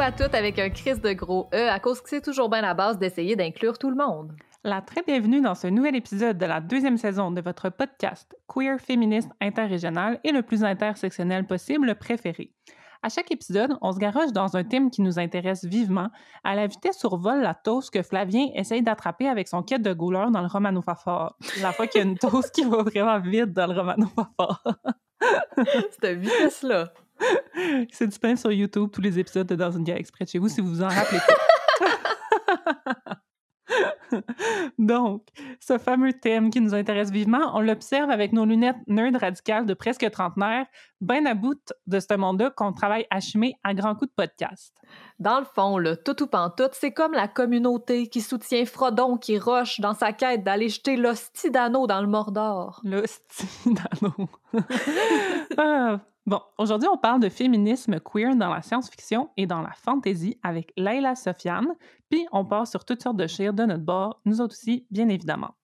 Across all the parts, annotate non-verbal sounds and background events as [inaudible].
À toutes avec un crise de gros E à cause que c'est toujours bien la base d'essayer d'inclure tout le monde. La très bienvenue dans ce nouvel épisode de la deuxième saison de votre podcast Queer féministe interrégional et le plus intersectionnel possible préféré. À chaque épisode, on se garoche dans un thème qui nous intéresse vivement, à la vitesse survole la toast que Flavien essaye d'attraper avec son quête de gouleur dans le Romano Fafard. La fois qu'il y a une toast qui va vraiment vite dans le Romano Fafard. [laughs] Cette vitesse-là. [laughs] C'est disponible sur YouTube, tous les épisodes de Dans une guerre exprès de chez vous, si vous vous en rappelez pas. [laughs] Donc, ce fameux thème qui nous intéresse vivement, on l'observe avec nos lunettes nerd radicales de presque trentenaire, bien à bout de ce monde-là qu'on travaille à chimer à grands coups de podcast. Dans le fond, le tout ou pantoute, c'est comme la communauté qui soutient Frodon qui roche dans sa quête d'aller jeter l'hostie d'anneau dans le Mordor. L'hostie d'anneau. [laughs] ah, Bon, aujourd'hui, on parle de féminisme queer dans la science-fiction et dans la fantasy avec Leila Sofiane, puis on part sur toutes sortes de chires de notre bord, nous autres aussi, bien évidemment.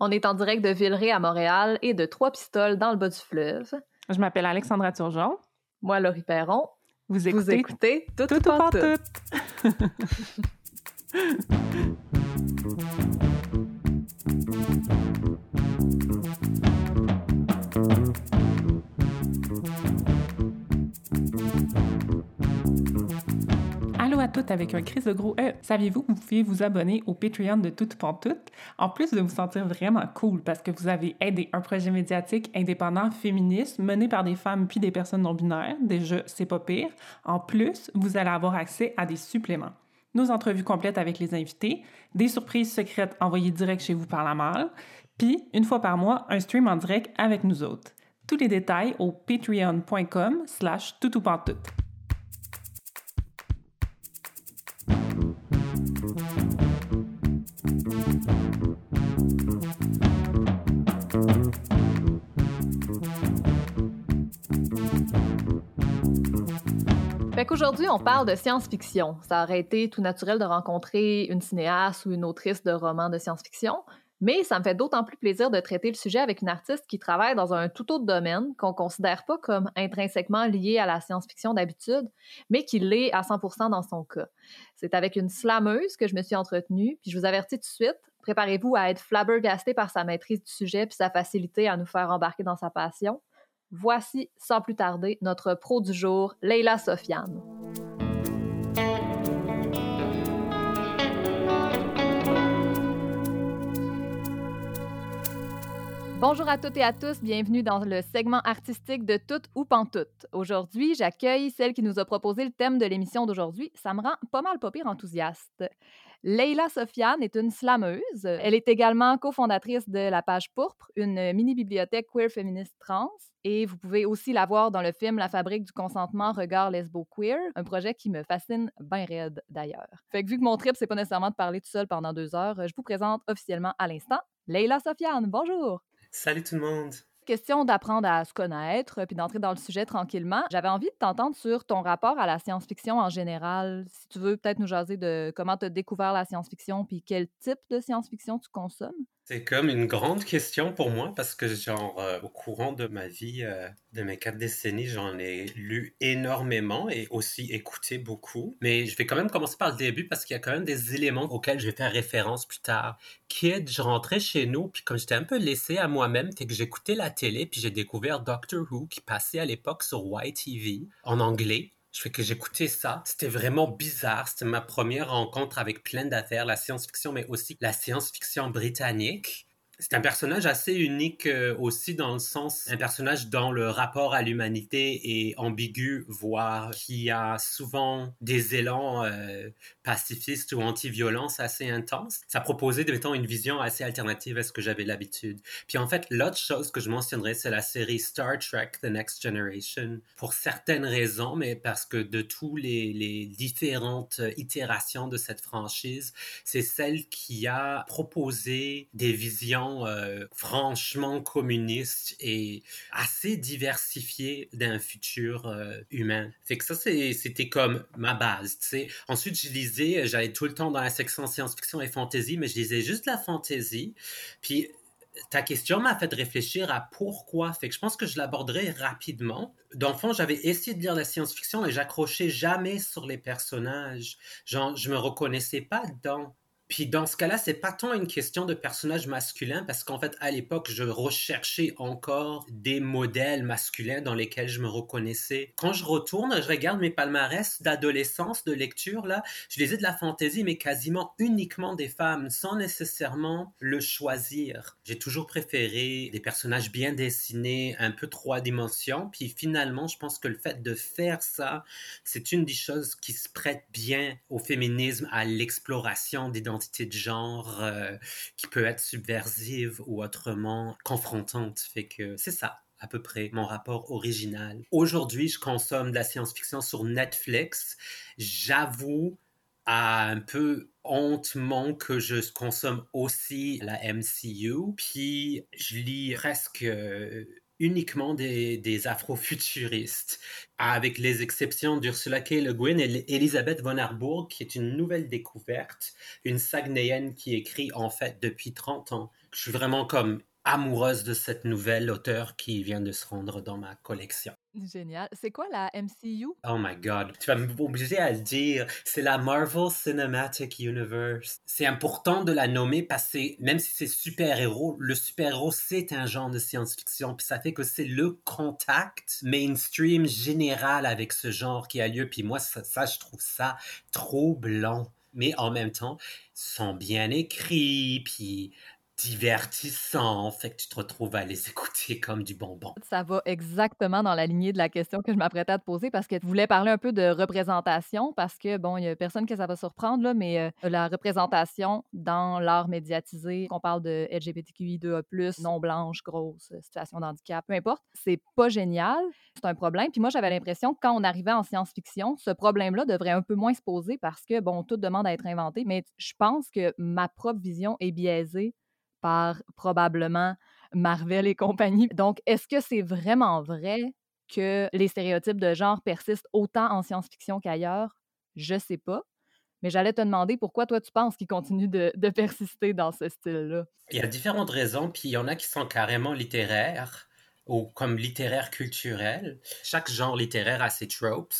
On est en direct de Villeray à Montréal et de Trois-Pistoles dans le bas du fleuve. Je m'appelle Alexandra Turgeon. Moi, Laurie Perron. Vous écoutez, Vous écoutez Tout, tout, tout, tout. [laughs] [laughs] avec un crise de gros E. Saviez-vous que vous pouvez vous abonner au Patreon de Toute Pantoute, en plus de vous sentir vraiment cool parce que vous avez aidé un projet médiatique indépendant féministe mené par des femmes puis des personnes non-binaires. Déjà, c'est pas pire. En plus, vous allez avoir accès à des suppléments. Nos entrevues complètes avec les invités, des surprises secrètes envoyées direct chez vous par la malle, puis, une fois par mois, un stream en direct avec nous autres. Tous les détails au patreon.com slash toutoupantoute. Fait qu'aujourd'hui, on parle de science-fiction. Ça aurait été tout naturel de rencontrer une cinéaste ou une autrice de romans de science-fiction, mais ça me fait d'autant plus plaisir de traiter le sujet avec une artiste qui travaille dans un tout autre domaine qu'on considère pas comme intrinsèquement lié à la science-fiction d'habitude, mais qui l'est à 100% dans son cas. C'est avec une slameuse que je me suis entretenue, puis je vous avertis tout de suite, préparez-vous à être flabbergasté par sa maîtrise du sujet puis sa facilité à nous faire embarquer dans sa passion. Voici, sans plus tarder, notre pro du jour, Leila Sofiane. Bonjour à toutes et à tous, bienvenue dans le segment artistique de Tout ou Pantoute. Aujourd'hui, j'accueille celle qui nous a proposé le thème de l'émission d'aujourd'hui. Ça me rend pas mal pas pire enthousiaste. Leila Sofiane est une slameuse. Elle est également cofondatrice de La Page Pourpre, une mini-bibliothèque queer féministe trans. Et vous pouvez aussi la voir dans le film La Fabrique du consentement, regard lesbo-queer, un projet qui me fascine bien raide d'ailleurs. Fait que vu que mon trip, c'est pas nécessairement de parler tout seul pendant deux heures, je vous présente officiellement à l'instant Leila Sofiane. Bonjour! Salut tout le monde! Question d'apprendre à se connaître puis d'entrer dans le sujet tranquillement. J'avais envie de t'entendre sur ton rapport à la science-fiction en général. Si tu veux peut-être nous jaser de comment tu as découvert la science-fiction puis quel type de science-fiction tu consommes. C'est comme une grande question pour moi parce que, genre, euh, au courant de ma vie, euh, de mes quatre décennies, j'en ai lu énormément et aussi écouté beaucoup. Mais je vais quand même commencer par le début parce qu'il y a quand même des éléments auxquels je vais faire référence plus tard. Kid, je rentrais chez nous, puis comme j'étais un peu laissé à moi-même, c'est que j'écoutais la télé, puis j'ai découvert Doctor Who qui passait à l'époque sur YTV en anglais. Je fais que j'écoutais ça. C'était vraiment bizarre. C'était ma première rencontre avec plein d'affaires, la science-fiction, mais aussi la science-fiction britannique c'est un personnage assez unique euh, aussi dans le sens, un personnage dont le rapport à l'humanité est ambigu, voire qui a souvent des élans euh, pacifistes ou anti-violence assez intenses. Ça proposait, mettons, une vision assez alternative à ce que j'avais l'habitude. Puis en fait, l'autre chose que je mentionnerais, c'est la série Star Trek The Next Generation. Pour certaines raisons, mais parce que de tous les, les différentes itérations de cette franchise, c'est celle qui a proposé des visions euh, franchement communiste et assez diversifié d'un futur euh, humain. Fait que ça, c'était comme ma base. Ensuite, je lisais, j'allais tout le temps dans la section science-fiction et fantasy, mais je lisais juste la fantasy. Puis ta question m'a fait réfléchir à pourquoi. Fait que je pense que je l'aborderai rapidement. Dans le fond, j'avais essayé de lire la science-fiction et j'accrochais jamais sur les personnages. Genre, je me reconnaissais pas dedans. Puis dans ce cas-là, c'est pas tant une question de personnage masculin parce qu'en fait, à l'époque, je recherchais encore des modèles masculins dans lesquels je me reconnaissais. Quand je retourne, je regarde mes palmarès d'adolescence, de lecture, là, je lisais de la fantaisie, mais quasiment uniquement des femmes, sans nécessairement le choisir. J'ai toujours préféré des personnages bien dessinés, un peu trois dimensions. Puis finalement, je pense que le fait de faire ça, c'est une des choses qui se prête bien au féminisme, à l'exploration d'identité de genre euh, qui peut être subversive ou autrement confrontante. Fait que c'est ça à peu près mon rapport original. Aujourd'hui, je consomme de la science-fiction sur Netflix. J'avoue à un peu hontement que je consomme aussi la MCU. Puis je lis presque euh, uniquement des, des afrofuturistes, avec les exceptions d'Ursula K. Le Guin et Elisabeth von Harburg, qui est une nouvelle découverte, une Saguenayenne qui écrit en fait depuis 30 ans. Je suis vraiment comme amoureuse de cette nouvelle auteure qui vient de se rendre dans ma collection. Génial. C'est quoi la MCU? Oh my God. Tu vas m'obliger à le dire. C'est la Marvel Cinematic Universe. C'est important de la nommer parce que même si c'est super-héros, le super-héros, c'est un genre de science-fiction. Puis ça fait que c'est le contact mainstream général avec ce genre qui a lieu. Puis moi, ça, je trouve ça trop blanc mais en même temps, sont bien écrits, puis divertissant, fait que tu te retrouves à les [laughs] écouter comme du bonbon. Ça va exactement dans la lignée de la question que je m'apprêtais à te poser parce que tu voulais parler un peu de représentation parce que, bon, il y a personne que ça va surprendre, là, mais euh, la représentation dans l'art médiatisé, qu'on parle de LGBTQI2A+, non blanche, grosse, situation d'handicap, peu importe, c'est pas génial, c'est un problème. Puis moi, j'avais l'impression que quand on arrivait en science-fiction, ce problème-là devrait un peu moins se poser parce que, bon, tout demande à être inventé, mais je pense que ma propre vision est biaisée par probablement Marvel et compagnie. Donc, est-ce que c'est vraiment vrai que les stéréotypes de genre persistent autant en science-fiction qu'ailleurs? Je sais pas. Mais j'allais te demander pourquoi toi tu penses qu'ils continuent de, de, persister dans ce style-là? Il y a différentes raisons, puis il y en a qui sont carrément littéraires ou comme littéraires culturels. Chaque genre littéraire a ses tropes.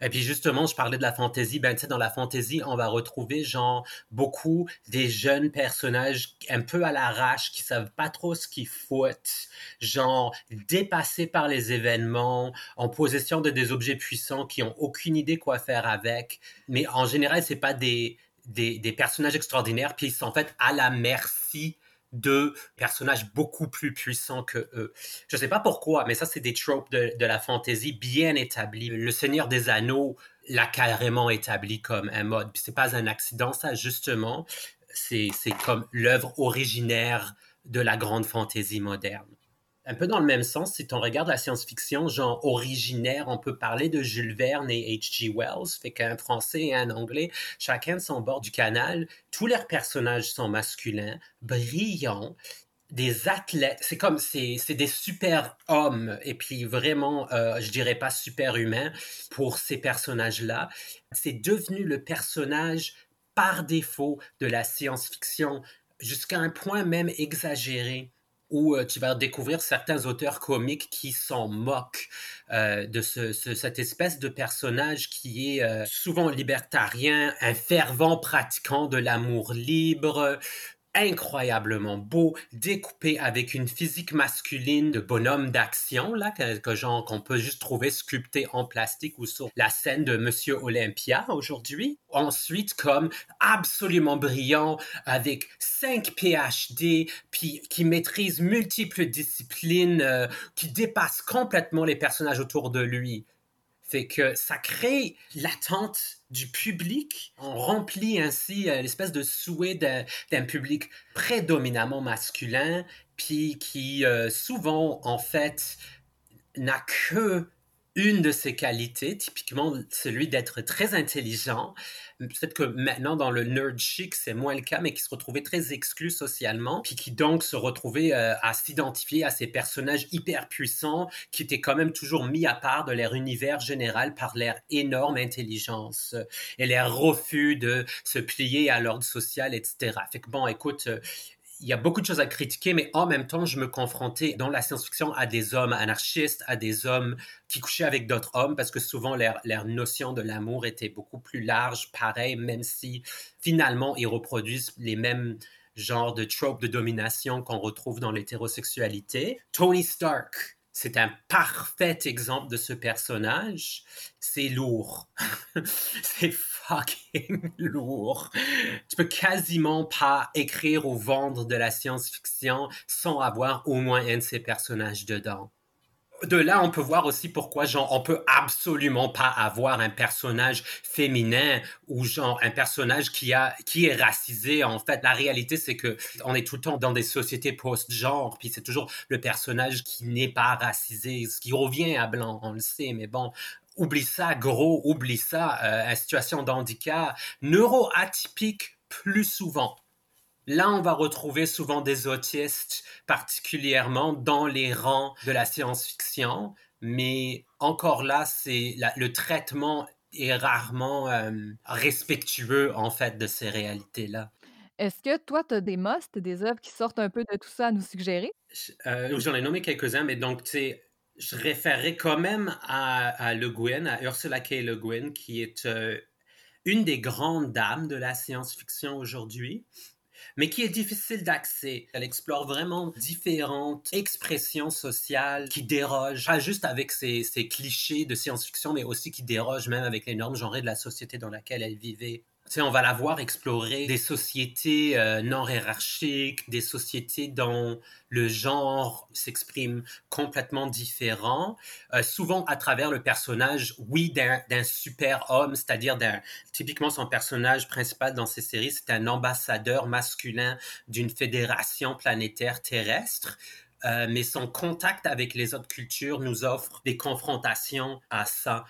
Et puis justement, je parlais de la fantaisie. Ben, tu sais, dans la fantaisie, on va retrouver genre beaucoup des jeunes personnages un peu à l'arrache qui savent pas trop ce qu'ils foutent, genre dépassés par les événements, en possession de des objets puissants qui ont aucune idée quoi faire avec. Mais en général, c'est pas des, des, des personnages extraordinaires, puis ils sont en fait à la merci de personnages beaucoup plus puissants que eux. Je sais pas pourquoi, mais ça, c'est des tropes de, la fantaisie bien établis. Le Seigneur des Anneaux l'a carrément établi comme un mode. Puis c'est pas un accident, ça, justement. C'est comme l'œuvre originaire de la grande fantaisie moderne un peu dans le même sens, si on regarde la science-fiction, genre originaire, on peut parler de Jules Verne et H.G. Wells, fait qu'un français et un anglais, chacun de son bord du canal, tous leurs personnages sont masculins, brillants, des athlètes, c'est comme, c'est, des super hommes, et puis vraiment, euh, je dirais pas super humains pour ces personnages-là. C'est devenu le personnage par défaut de la science-fiction, jusqu'à un point même exagéré où euh, tu vas découvrir certains auteurs comiques qui s'en moquent euh, de cette espèce de personnage qui est euh, souvent libertarien, un fervent pratiquant de l'amour libre, incroyablement beau, découpé avec une physique masculine de bonhomme d'action, là, que, genre qu'on peut juste trouver sculpté en plastique ou sur la scène de Monsieur Olympia aujourd'hui. Ensuite, comme absolument brillant, avec 5 PhD, puis qui maîtrise multiples disciplines, euh, qui dépasse complètement les personnages autour de lui. Fait que ça crée l'attente du public. On remplit ainsi euh, l'espèce de souhait d'un public prédominamment masculin, puis qui euh, souvent, en fait, n'a que une de ses qualités, typiquement celui d'être très intelligent. Peut-être que maintenant, dans le nerd chic, c'est moins le cas, mais qui se retrouvait très exclu socialement, puis qui donc se retrouvait euh, à s'identifier à ces personnages hyper puissants qui étaient quand même toujours mis à part de leur univers général par leur énorme intelligence et leur refus de se plier à l'ordre social, etc. Fait que bon, écoute, il y a beaucoup de choses à critiquer, mais en même temps, je me confrontais dans la science-fiction à des hommes anarchistes, à des hommes qui couchaient avec d'autres hommes, parce que souvent leur, leur notion de l'amour était beaucoup plus large, pareil, même si finalement ils reproduisent les mêmes genres de tropes de domination qu'on retrouve dans l'hétérosexualité. Tony Stark, c'est un parfait exemple de ce personnage. C'est lourd. [laughs] c'est fucking [laughs] lourd. Tu peux quasiment pas écrire ou vendre de la science-fiction sans avoir au moins un de ces personnages dedans de là, on peut voir aussi pourquoi, genre, on peut absolument pas avoir un personnage féminin ou genre un personnage qui a, qui est racisé. En fait, la réalité, c'est que on est tout le temps dans des sociétés post-genre, puis c'est toujours le personnage qui n'est pas racisé, ce qui revient à blanc, on le sait, mais bon, oublie ça, gros, oublie ça, euh, situation d'handicap, neuroatypique plus souvent. Là, on va retrouver souvent des autistes, particulièrement dans les rangs de la science-fiction, mais encore là, c'est le traitement est rarement euh, respectueux en fait de ces réalités-là. Est-ce que toi, tu as des musts, des œuvres qui sortent un peu de tout ça à nous suggérer? Euh, J'en ai nommé quelques-uns, mais donc, tu sais, je référerais quand même à, Le Guin, à Ursula K. Le Guin, qui est euh, une des grandes dames de la science-fiction aujourd'hui mais qui est difficile d'accès. Elle explore vraiment différentes expressions sociales qui dérogent, pas juste avec ces, clichés de science-fiction, mais aussi qui dérogent même avec les normes genrées de la société dans laquelle elle vivait on va la voir explorer des sociétés euh, non hiérarchiques, des sociétés dont le genre s'exprime complètement différent, euh, souvent à travers le personnage, oui, d'un super homme, c'est-à-dire typiquement son personnage principal dans ces séries, c'est un ambassadeur masculin d'une fédération planétaire terrestre. Euh, mais son contact avec les autres cultures nous offre des confrontations à ça.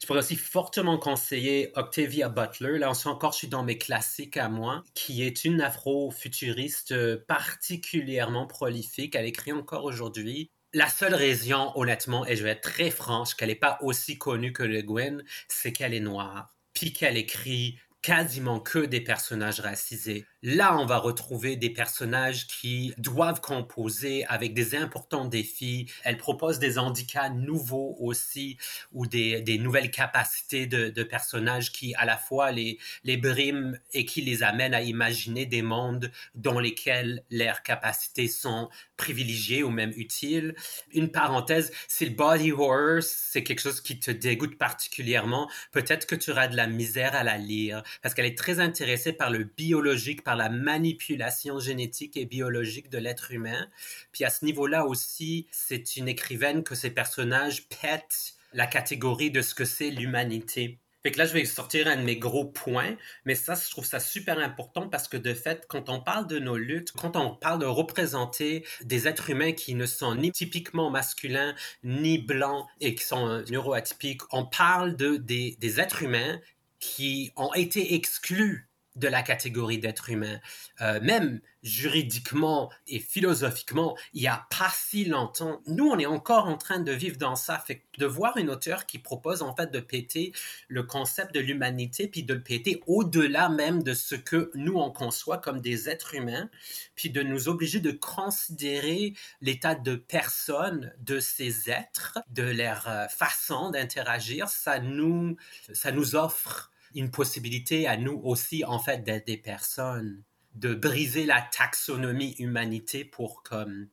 Je pourrais aussi fortement conseiller Octavia Butler. Là, encore, je suis dans mes classiques à moi, qui est une afro-futuriste euh, particulièrement prolifique. Elle écrit encore aujourd'hui. La seule raison, honnêtement, et je vais être très franche, qu'elle n'est pas aussi connue que Le Gwen, c'est qu'elle est noire. Puis qu'elle écrit quasiment que des personnages racisés. Là, on va retrouver des personnages qui doivent composer avec des importants défis. Elle propose des handicaps nouveaux aussi ou des, nouvelles capacités de, personnages qui à la fois les, les briment et qui les amènent à imaginer des mondes dans lesquels leurs capacités sont privilégiées ou même utiles. Une parenthèse, si le body horror, c'est quelque chose qui te dégoûte particulièrement, peut-être que tu auras de la misère à la lire parce qu'elle est très intéressée par le biologique, la manipulation génétique et biologique de l'être humain. Puis à ce niveau-là aussi, c'est une écrivaine que ses personnages pètent la catégorie de ce que c'est l'humanité. Fait que là, je vais sortir un de mes gros points, mais ça, je trouve ça super important parce que de fait, quand on parle de nos luttes, quand on parle de représenter des êtres humains qui ne sont ni typiquement masculins, ni blancs et qui sont neuroatypiques, on parle de, des êtres humains qui ont été exclus de la catégorie d'être humain. Euh, même juridiquement et philosophiquement, il n'y a pas si longtemps, nous, on est encore en train de vivre dans ça. De voir une auteure qui propose en fait de péter le concept de l'humanité, puis de le péter au-delà même de ce que nous, on conçoit comme des êtres humains, puis de nous obliger de considérer l'état de personne de ces êtres, de leur euh, façon d'interagir, ça nous, ça nous offre une possibilité à nous aussi, en fait, d'être des personnes, de briser la taxonomie humanité pour comme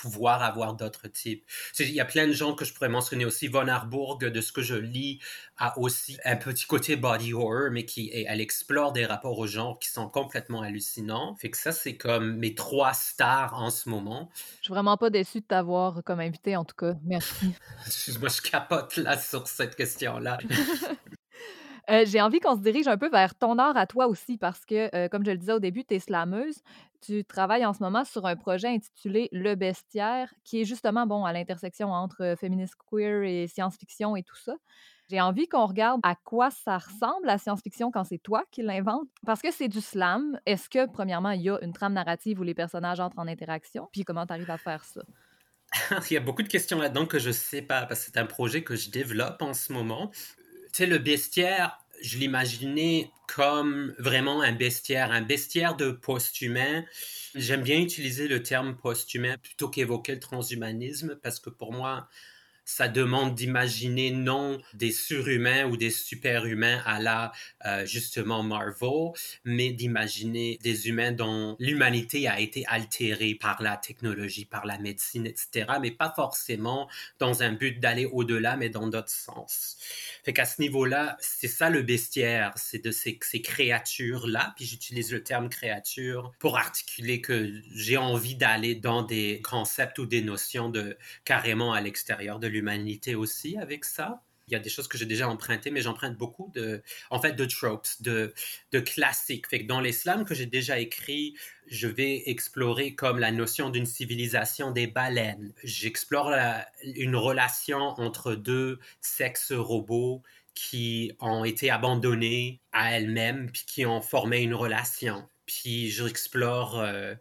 pouvoir avoir d'autres types. Il y a plein de gens que je pourrais mentionner aussi. Von Arburg, de ce que je lis, a aussi un petit côté body horror, mais qui elle explore des rapports au genre qui sont complètement hallucinants. Fait que ça, c'est comme mes trois stars en ce moment. Je suis vraiment pas déçue de t'avoir comme invité, en tout cas. Merci. [laughs] Excuse-moi, je capote là sur cette question-là. [laughs] Euh, j'ai envie qu'on se dirige un peu vers ton art à toi aussi parce que, euh, comme je le disais au début, tu es slameuse. Tu travailles en ce moment sur un projet intitulé Le Bestiaire, qui est justement bon à l'intersection entre euh, féminisme queer et science-fiction et tout ça. J'ai envie qu'on regarde à quoi ça ressemble la science-fiction quand c'est toi qui l'invente. Parce que c'est du slam. Est-ce que, premièrement, il y a une trame narrative où les personnages entrent en interaction? Puis comment tu arrives à faire ça? [laughs] il y a beaucoup de questions là-dedans que je ne sais pas, parce que c'est un projet que je développe en ce moment. Tu sais, le bestiaire, je l'imaginais comme vraiment un bestiaire, un bestiaire de post-humain. J'aime bien utiliser le terme post-humain plutôt qu'évoquer le transhumanisme parce que pour moi, ça demande d'imaginer non des surhumains ou des superhumains à la euh, justement Marvel, mais d'imaginer des humains dont l'humanité a été altérée par la technologie, par la médecine, etc., mais pas forcément dans un but d'aller au-delà, mais dans d'autres sens. Fait qu'à ce niveau-là, c'est ça le bestiaire, c'est de ces, créatures-là, puis j'utilise le terme créature pour articuler que j'ai envie d'aller dans des concepts ou des notions de carrément à l'extérieur de l'humanité aussi avec ça il y a des choses que j'ai déjà empruntées, mais j'emprunte beaucoup de, en fait, de tropes, de, de classiques. Fait que dans l'islam que j'ai déjà écrit, je vais explorer comme la notion d'une civilisation des baleines. J'explore une relation entre deux sexes robots qui ont été abandonnés à elles-mêmes, puis qui ont formé une relation. Puis j'explore euh,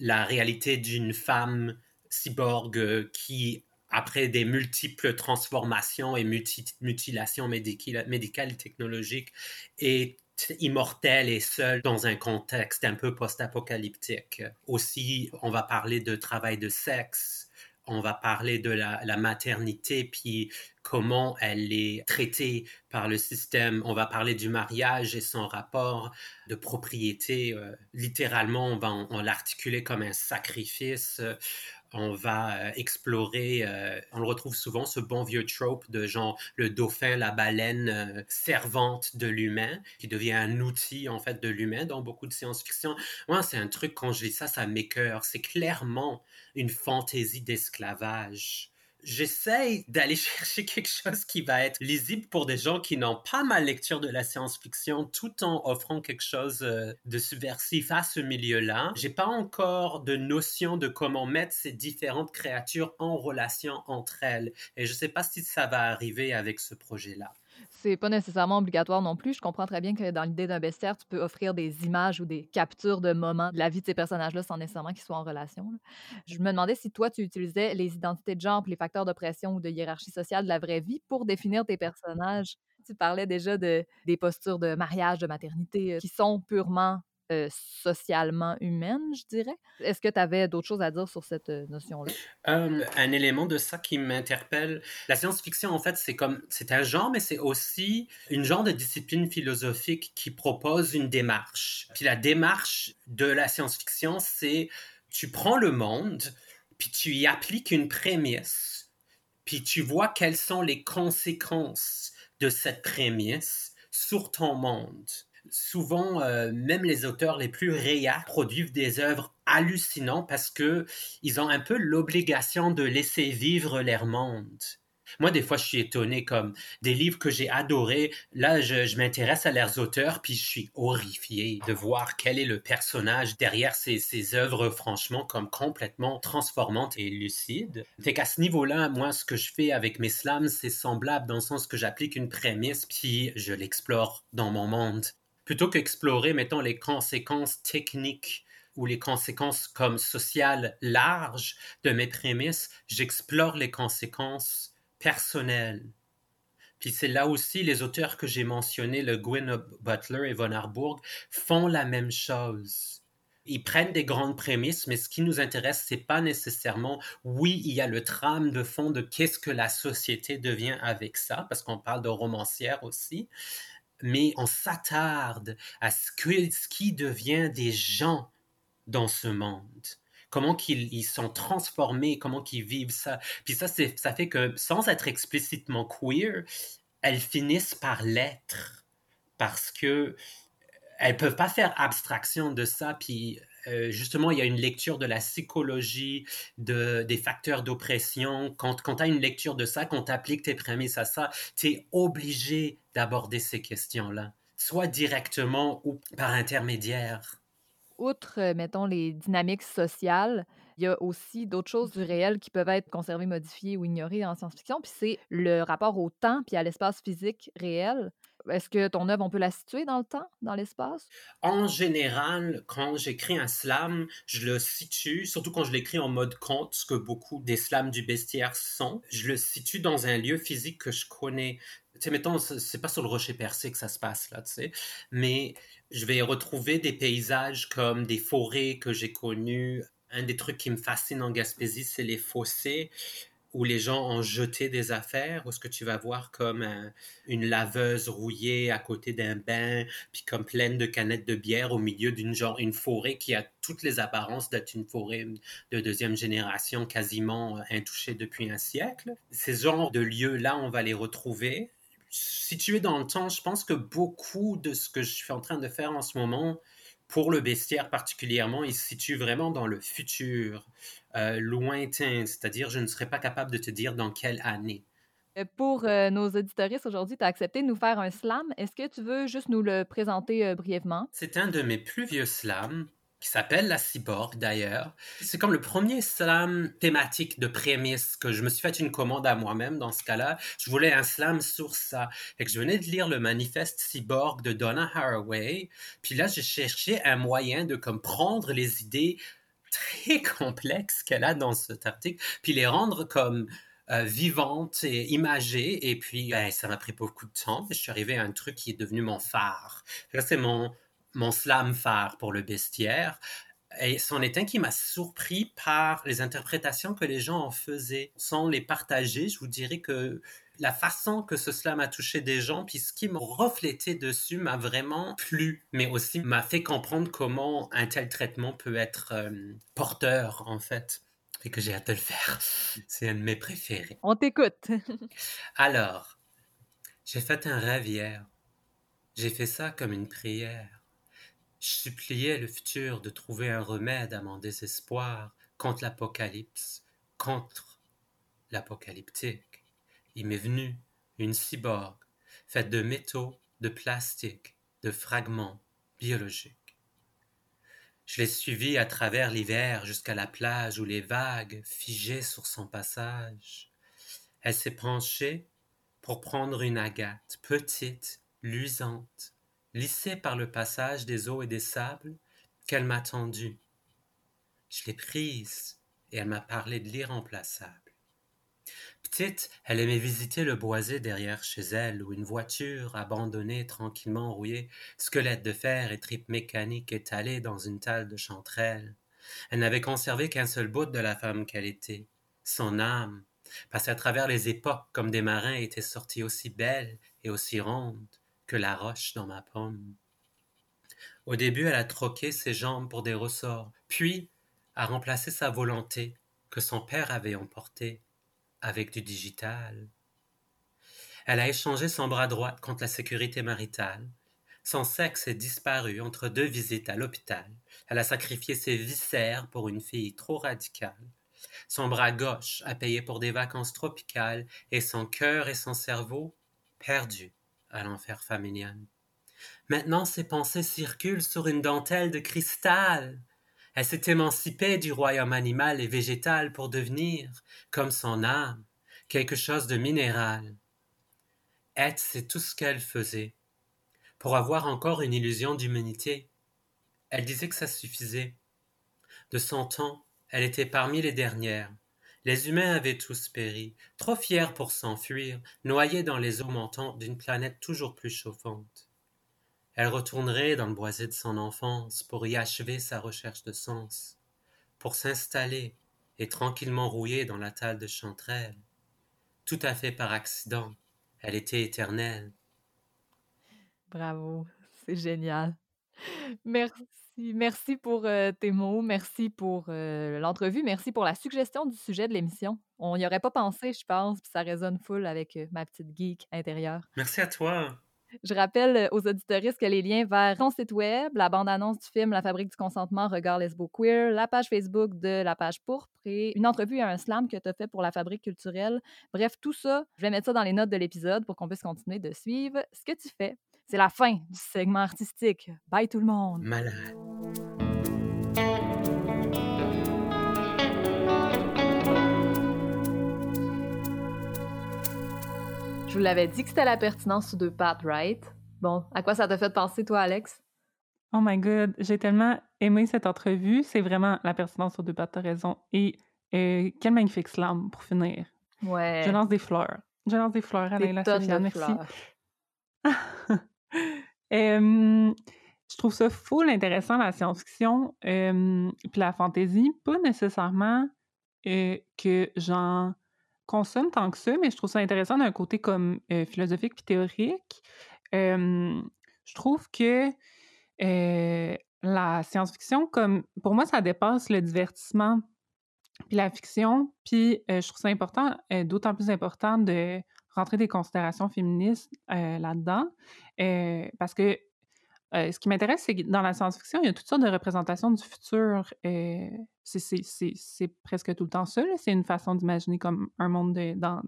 la réalité d'une femme cyborg qui après des multiples transformations et mutilations médicales et technologiques, est immortel et seul dans un contexte un peu post-apocalyptique. Aussi, on va parler de travail de sexe, on va parler de la, maternité, puis comment elle est traitée par le système. On va parler du mariage et son rapport de propriété. Euh, littéralement, on va l'articuler comme un sacrifice on va euh, explorer, euh, on le retrouve souvent, ce bon vieux trope de genre le dauphin, la baleine euh, servante de l'humain, qui devient un outil en fait de l'humain dans beaucoup de science-fiction. Moi, c'est un truc, quand je lis ça, ça m'écœure. C'est clairement une fantaisie d'esclavage j'essaye d'aller [laughs] chercher quelque chose qui va être lisible pour des gens qui n'ont pas ma lecture de la science-fiction tout en offrant quelque chose euh, de subversif à ce milieu-là. J'ai pas encore de notion de comment mettre ces différentes créatures en relation entre elles et je sais pas si ça va arriver avec ce projet-là c'est pas nécessairement obligatoire non plus. Je comprends très bien que dans l'idée d'un bestiaire, tu peux offrir des images ou des captures de moments de la vie de ces personnages-là sans nécessairement qu'ils soient en relation. Je me demandais si toi, tu utilisais les identités de genre, les facteurs d'oppression ou de hiérarchie sociale de la vraie vie pour définir tes personnages. Tu parlais déjà de, des postures de mariage, de maternité, euh, qui sont purement socialement humaine, je dirais. Est-ce que tu avais d'autres choses à dire sur cette notion-là? un élément de ça qui m'interpelle, la science-fiction, en fait, c'est comme, c'est un genre, mais c'est aussi une genre de discipline philosophique qui propose une démarche. Puis la démarche de la science-fiction, c'est tu prends le monde, puis tu y appliques une prémisse, puis tu vois quelles sont les conséquences de cette prémisse sur ton monde souvent, euh, même les auteurs les plus réels produisent des œuvres hallucinantes parce que ils ont un peu l'obligation de laisser vivre leur monde. Moi, des fois, je suis étonné comme des livres que j'ai adorés. Là, je, m'intéresse à leurs auteurs, puis je suis horrifié de voir quel est le personnage derrière ces, ces œuvres, franchement, comme complètement transformantes et lucides. Fait qu'à ce niveau-là, moi, ce que je fais avec mes slams, c'est semblable dans le sens que j'applique une prémisse, puis je l'explore dans mon monde plutôt qu'explorer, mettons, les conséquences techniques ou les conséquences comme sociales larges de mes prémices, j'explore les conséquences personnelles. Puis c'est là aussi les auteurs que j'ai mentionnés, le Gwyn Butler et Von Arburg, font la même chose. Ils prennent des grandes prémices, mais ce qui nous intéresse, c'est pas nécessairement, oui, il y a le trame de fond de qu'est-ce que la société devient avec ça, parce qu'on parle de romancière aussi, mais on s'attarde à ce, qui devient des gens dans ce monde. Comment qu'ils sont transformés, comment qu'ils vivent ça. Puis ça, ça fait que sans être explicitement queer, elles finissent par l'être parce que elles peuvent pas faire abstraction de ça. Puis euh, justement, il y a une lecture de la psychologie, de, des facteurs d'oppression. Quand, quand tu as une lecture de ça, quand tu appliques tes prémices à ça, tu es obligé d'aborder ces questions-là, soit directement ou par intermédiaire. Outre, euh, mettons, les dynamiques sociales, il y a aussi d'autres choses du réel qui peuvent être conservées, modifiées ou ignorées en science-fiction, puis c'est le rapport au temps puis à l'espace physique réel. Est-ce que ton œuvre, on peut la situer dans le temps, dans l'espace? En général, quand j'écris un slam, je le situe, surtout quand je l'écris en mode conte, ce que beaucoup des slams du bestiaire sont, je le situe dans un lieu physique que je connais. Tu sais, mettons, c'est pas sur le rocher percé que ça se passe, là, tu sais, mais je vais retrouver des paysages comme des forêts que j'ai connues. Un des trucs qui me fascine en Gaspésie, c'est les fossés où les gens ont jeté des affaires, où ce que tu vas voir comme une laveuse rouillée à côté d'un bain, puis comme pleine de canettes de bière au milieu d'une genre une forêt qui a toutes les apparences d'être une forêt de deuxième génération quasiment euh, intouchée depuis un siècle? Ces genres de lieux-là, on va les retrouver? Situés dans le temps, je pense que beaucoup de ce que je suis en train de faire en ce moment, pour le bestiaire particulièrement, il se situe vraiment dans le futur, euh, lointain, c'est-à-dire je ne serais pas capable de te dire dans quelle année. Euh, pour euh, nos auditoristes aujourd'hui, tu as accepté de nous faire un slam. Est-ce que tu veux juste nous le présenter brièvement? C'est un de mes plus vieux slams qui s'appelle La Cyborg d'ailleurs. C'est comme le premier slam thématique de prémisse que je me suis fait une commande à moi-même dans ce cas-là. Je voulais un slam sur ça. Et que je venais de lire le manifeste Cyborg de Donna Haraway. Puis là, j'ai cherché un moyen de comme prendre les idées très [laughs] complexes qu'elle a dans cet article, puis les rendre comme euh, vivantes et imagées. Et puis, ben, ça m'a pris beaucoup de temps. Je suis arrivé à un truc qui est devenu mon phare. C'est mon, mon slam phare pour le bestiaire. Et c'en est un qui m'a surpris par les interprétations que les gens en faisaient. Sans les partager, je vous dirais que la façon que ce slam a touché des gens, puis ce qui m'a reflété dessus m'a vraiment plu, mais aussi m'a fait comprendre comment un tel traitement peut être euh, porteur, en fait. Et que j'ai hâte de le faire. C'est un de mes préférés. On t'écoute. [laughs] Alors, j'ai fait un rêve hier. J'ai fait ça comme une prière. Je suppliais le futur de trouver un remède à mon désespoir contre l'apocalypse, contre l'apocalyptique. Il m'est venu une cyborg faite de métaux, de plastique, de fragments biologiques. Je l'ai suivie à travers l'hiver jusqu'à la plage où les vagues figeaient sur son passage. Elle s'est penchée pour prendre une agate, petite, luisante, lissée par le passage des eaux et des sables, qu'elle m'a tendue. Je l'ai prise et elle m'a parlé de l'irremplaçable. Petite, elle aimait visiter le boisé derrière chez elle, où une voiture abandonnée, tranquillement rouillée, squelette de fer et tripes mécaniques étalées dans une talle de chanterelle. Elle n'avait conservé qu'un seul bout de la femme qu'elle était, son âme, passée à travers les époques comme des marins étaient sortis aussi belle et aussi ronde la roche dans ma pomme. Au début, elle a troqué ses jambes pour des ressorts, puis a remplacé sa volonté que son père avait emportée avec du digital. Elle a échangé son bras droit contre la sécurité maritale. Son sexe est disparu entre deux visites à l'hôpital. Elle a sacrifié ses viscères pour une fille trop radicale. Son bras gauche a payé pour des vacances tropicales et son cœur et son cerveau perdus à l'enfer familial. Maintenant ses pensées circulent sur une dentelle de cristal. Elle s'est émancipée du royaume animal et végétal pour devenir, comme son âme, quelque chose de minéral. Être, c'est tout ce qu'elle faisait. Pour avoir encore une illusion d'humanité, elle disait que ça suffisait. De son temps, elle était parmi les dernières. Les humains avaient tous péri, trop fiers pour s'enfuir, noyés dans les eaux montantes d'une planète toujours plus chauffante. Elle retournerait dans le boisé de son enfance pour y achever sa recherche de sens, pour s'installer et tranquillement rouiller dans la talle de chanterelle. Tout à fait par accident, elle était éternelle. Bravo, c'est génial. Merci. Merci pour euh, tes mots, merci pour euh, l'entrevue, merci pour la suggestion du sujet de l'émission. On n'y aurait pas pensé, je pense, puis ça résonne full avec euh, ma petite geek intérieure. Merci à toi. Je rappelle aux auditoristes que les liens vers ton site web, la bande-annonce du film La Fabrique du consentement, Regard Lesbo Queer, la page Facebook de La Page Pourpre et une entrevue à un slam que tu as fait pour la Fabrique culturelle. Bref, tout ça, je vais mettre ça dans les notes de l'épisode pour qu'on puisse continuer de suivre ce que tu fais. C'est la fin du segment artistique. Bye tout le monde. Malade. Je vous l'avais dit que c'était la pertinence sous deux pattes, right? Bon, à quoi ça t'a fait penser, toi, Alex? Oh my god, j'ai tellement aimé cette entrevue. C'est vraiment la pertinence sur deux pattes, t'as raison. Et euh, quel magnifique slam pour finir. Ouais. Je lance des fleurs. Je lance des fleurs à Leila Sofiane, merci. [laughs] je trouve ça full intéressant, la science-fiction, hem, puis la fantasy. Pas nécessairement, que j'en consomme tant que ça, mais je trouve ça intéressant d'un côté comme, philosophique puis théorique. Je trouve que, la science-fiction, comme pour moi, ça dépasse le divertissement puis la fiction, puis euh, je trouve ça important, euh, d'autant plus important de rentrer des considérations féministes euh, là-dedans, euh, parce que euh, ce qui m'intéresse, c'est que dans la science-fiction, il y a toutes sortes de représentations du futur. c'est- presque tout le temps ça. C'est une façon d'imaginer comme un monde de- dans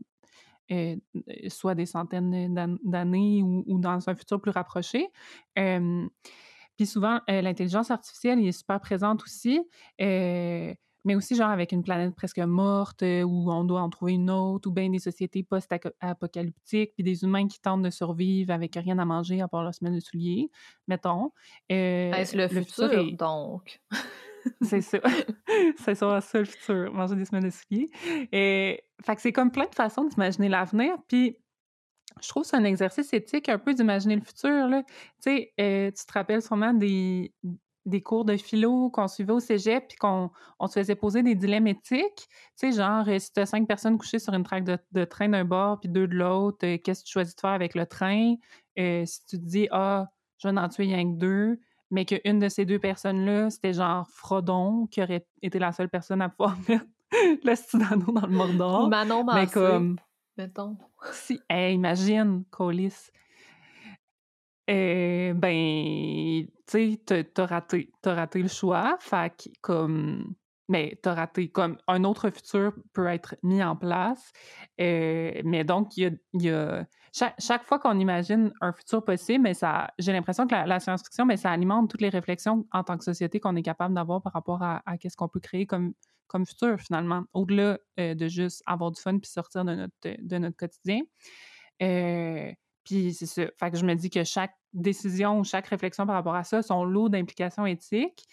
soit des centaines d'an- d'années ou, dans un futur plus rapproché. Puis souvent, l'intelligence artificielle elle est super présente aussi, mais aussi genre avec une planète presque morte euh, où on doit en trouver une autre, ou bien des sociétés post-apocalyptiques, puis des humains qui tentent de survivre avec rien à manger à part leur semelle de souliers, mettons. Euh, Est-ce le, futur, est- donc? [laughs] c'est ça. c'est ça, ça le futur, manger des semaines de souliers. Et, fait que c'est comme plein de façons d'imaginer l'avenir. Puis je trouve que c'est un exercice éthique un peu d'imaginer le futur. Là. Tu sais, euh, tu te rappelles sûrement des, des cours de philo qu'on suivait au cégep puis qu'on on se faisait poser des dilemmes éthiques. Tu sais, genre, euh, si tu as cinq personnes couchées sur une traque de, de train d'un bord puis deux de l'autre, euh, qu'est-ce que tu choisis de faire avec le train? Euh, si tu te dis, ah, je vais en tuer rien que deux, mais qu'une de ces deux personnes-là, c'était genre Frodon, qui aurait été la seule personne à pouvoir [laughs] mettre le stylo dans le Mordor. Manon Mais comme, mettons. si, hey, imagine, Colis. Euh, ben, tu sais, t'as- raté, raté le choix, fait comme, mais t'as raté, comme, un autre futur peut être mis en place, euh, mais donc, il y a, chaque, chaque fois qu'on imagine un futur possible, mais ça, j'ai l'impression que la, science-fiction, mais ça alimente toutes les réflexions en tant que société qu'on est capable d'avoir par rapport à, à qu'est-ce qu'on peut créer comme, comme futur, finalement, au-delà euh, de juste avoir du fun puis sortir de notre, de notre quotidien. Euh, puis c'est ça. Fait que je me dis que chaque décision ou chaque réflexion par rapport à ça sont lourdes d'implications éthiques.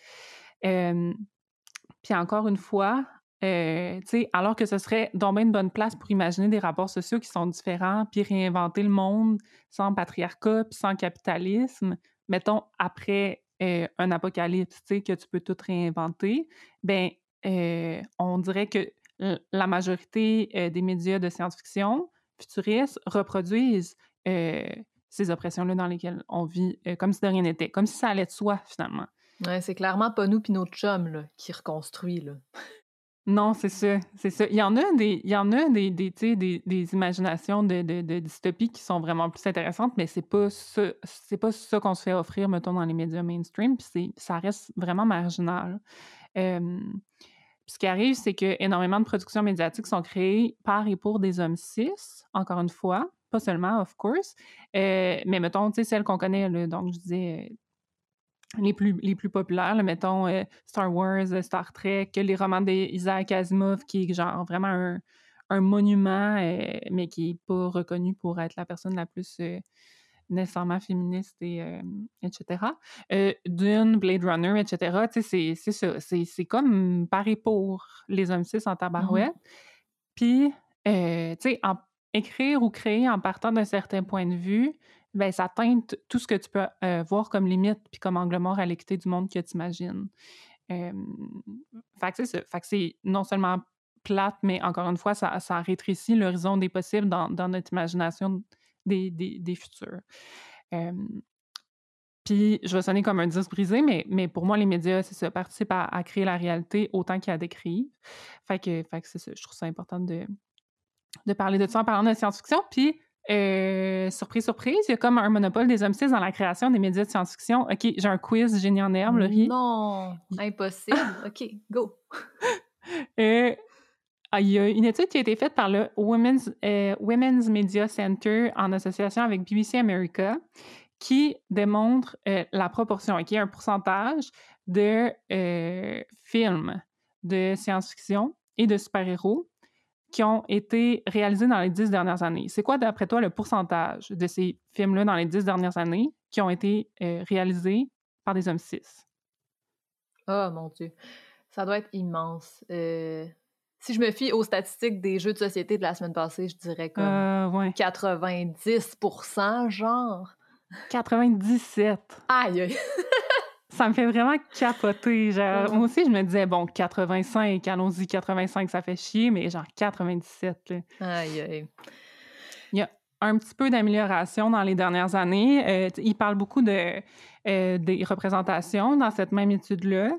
Puis encore une fois, euh, alors que ce serait donc bien une bonne place pour imaginer des rapports sociaux qui sont différents, puis réinventer le monde sans patriarcat, puis sans capitalisme, mettons après un apocalypse, que tu peux tout réinventer, ben on dirait que la majorité des médias de science-fiction futuristes reproduisent euh, ces oppressions-là dans lesquelles on vit euh, comme si de rien n'était, comme si ça allait de soi, finalement. Ouais, c'est clairement pas nous puis notre chum là, qui reconstruit. Là. Non, c'est ça, c'est ça. Il y en a des, il y en a des, des, des, des imaginations de, de, de dystopie qui sont vraiment plus intéressantes, mais c'est pas ça, c'est pas ça qu'on se fait offrir, mettons, dans les médias mainstream, puis ça reste vraiment marginal. Euh, ce qui arrive, c'est que énormément de productions médiatiques sont créées par et pour des hommes cis, encore une fois, pas seulement, of course, euh, mais mettons, tu sais, celles qu'on connaît, là, donc je disais euh, les plus, les plus populaires, là, mettons euh, Star Wars, Star Trek, les romans d'Isaac Asimov, qui est genre vraiment un, un monument, mais qui n'est pas reconnu pour être la personne la plus nécessairement féministe, et, euh, etc. Euh, Dune, Blade Runner, etc. Tu sais, c'est- c'est ça. C'est c'est comme pareil pour les hommes cis en tabarouette. Puis, euh, tu sais, en- écrire ou créer en partant d'un certain point de vue, ben ça teinte tout ce que tu peux euh, voir comme limite puis comme angle mort à l'équité du monde que tu imagines. ça. Fait que c'est non seulement plate, mais encore une fois, ça, rétrécit l'horizon des possibles dans, notre imagination des, futurs. Euh, puis, je vais sonner comme un disque brisé, mais, mais pour moi, les médias, c'est ça, participent à, à créer la réalité autant qu'à décrire. Fait que c'est ça, je trouve ça important de, de parler de ça en parlant de science-fiction. Puis, euh, surprise, surprise, il y a comme un monopole des hommes cis dans la création des médias de science-fiction. OK, j'ai un quiz génie en herbe, Laurie. Non, impossible. [laughs] OK, go. Euh, ah, il y a une étude qui a été faite par le Women's, euh, Women's Media Center en association avec BBC America qui démontre euh, la proportion, qui est un pourcentage de films de science-fiction et de super-héros qui ont été réalisés dans les dix dernières années. C'est quoi, d'après toi, le pourcentage de ces films-là dans les dix dernières années qui ont été euh, réalisés par des hommes cis? Oh mon Dieu. Ça doit être immense. Euh, si je me fie aux statistiques des jeux de société de la semaine passée, je dirais comme Euh, ouais. 90 genre. 97. Aïe, aïe. [laughs] Ça me fait vraiment capoter. Genre. Moi aussi, je me disais, bon, 85, allons-y, 85, ça fait chier, mais genre 97, là. Aïe, aïe. un petit peu d'amélioration dans les dernières années. Euh, il parle beaucoup de, euh, des représentations dans cette même étude-là.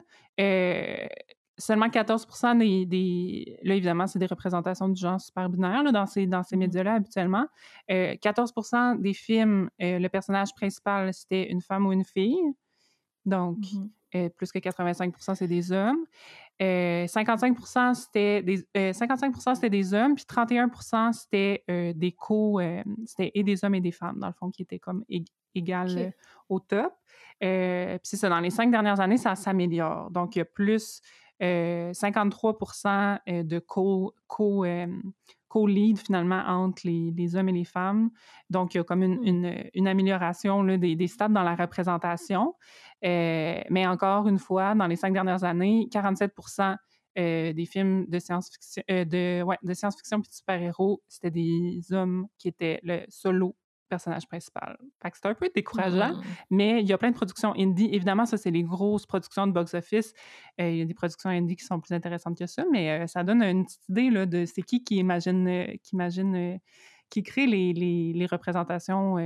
Euh, seulement 14 des, des... Là, évidemment, c'est des représentations du genre super binaire là, dans ces, dans ces Mhm. médias-là habituellement. Euh, 14 des films, euh, le personnage principal, c'était une femme ou une fille. Donc, Mhm. euh, plus que 85% c'est des hommes. Euh, 55 c'était des, euh, 55 c'était des hommes, puis 31% c'était euh, des co... euh, c'était et des hommes et des femmes, dans le fond, qui étaient comme ég- égales euh, au top. Euh, puis c'est ça, dans les cinq dernières années, ça s'améliore. Donc, il y a plus euh, 53% euh, de co, co, euh, co-lead, finalement, entre les, hommes et les femmes. Donc, il y a comme une, amélioration des, des stats dans la représentation. Euh, mais encore une fois, dans les cinq dernières années, 47% euh, des films de science-fiction, euh, de, science-fiction de super-héros, c'était des hommes qui étaient le solo personnage principal. Fait que c'était un peu décourageant, Mhm. mais il y a plein de productions indie. Évidemment, ça, c'est les grosses productions de box-office. Euh, il y a des productions indie qui sont plus intéressantes que ça, mais euh, ça donne une petite idée là, de c'est qui qui imagine, euh, qui, imagine qui crée les, les, les représentations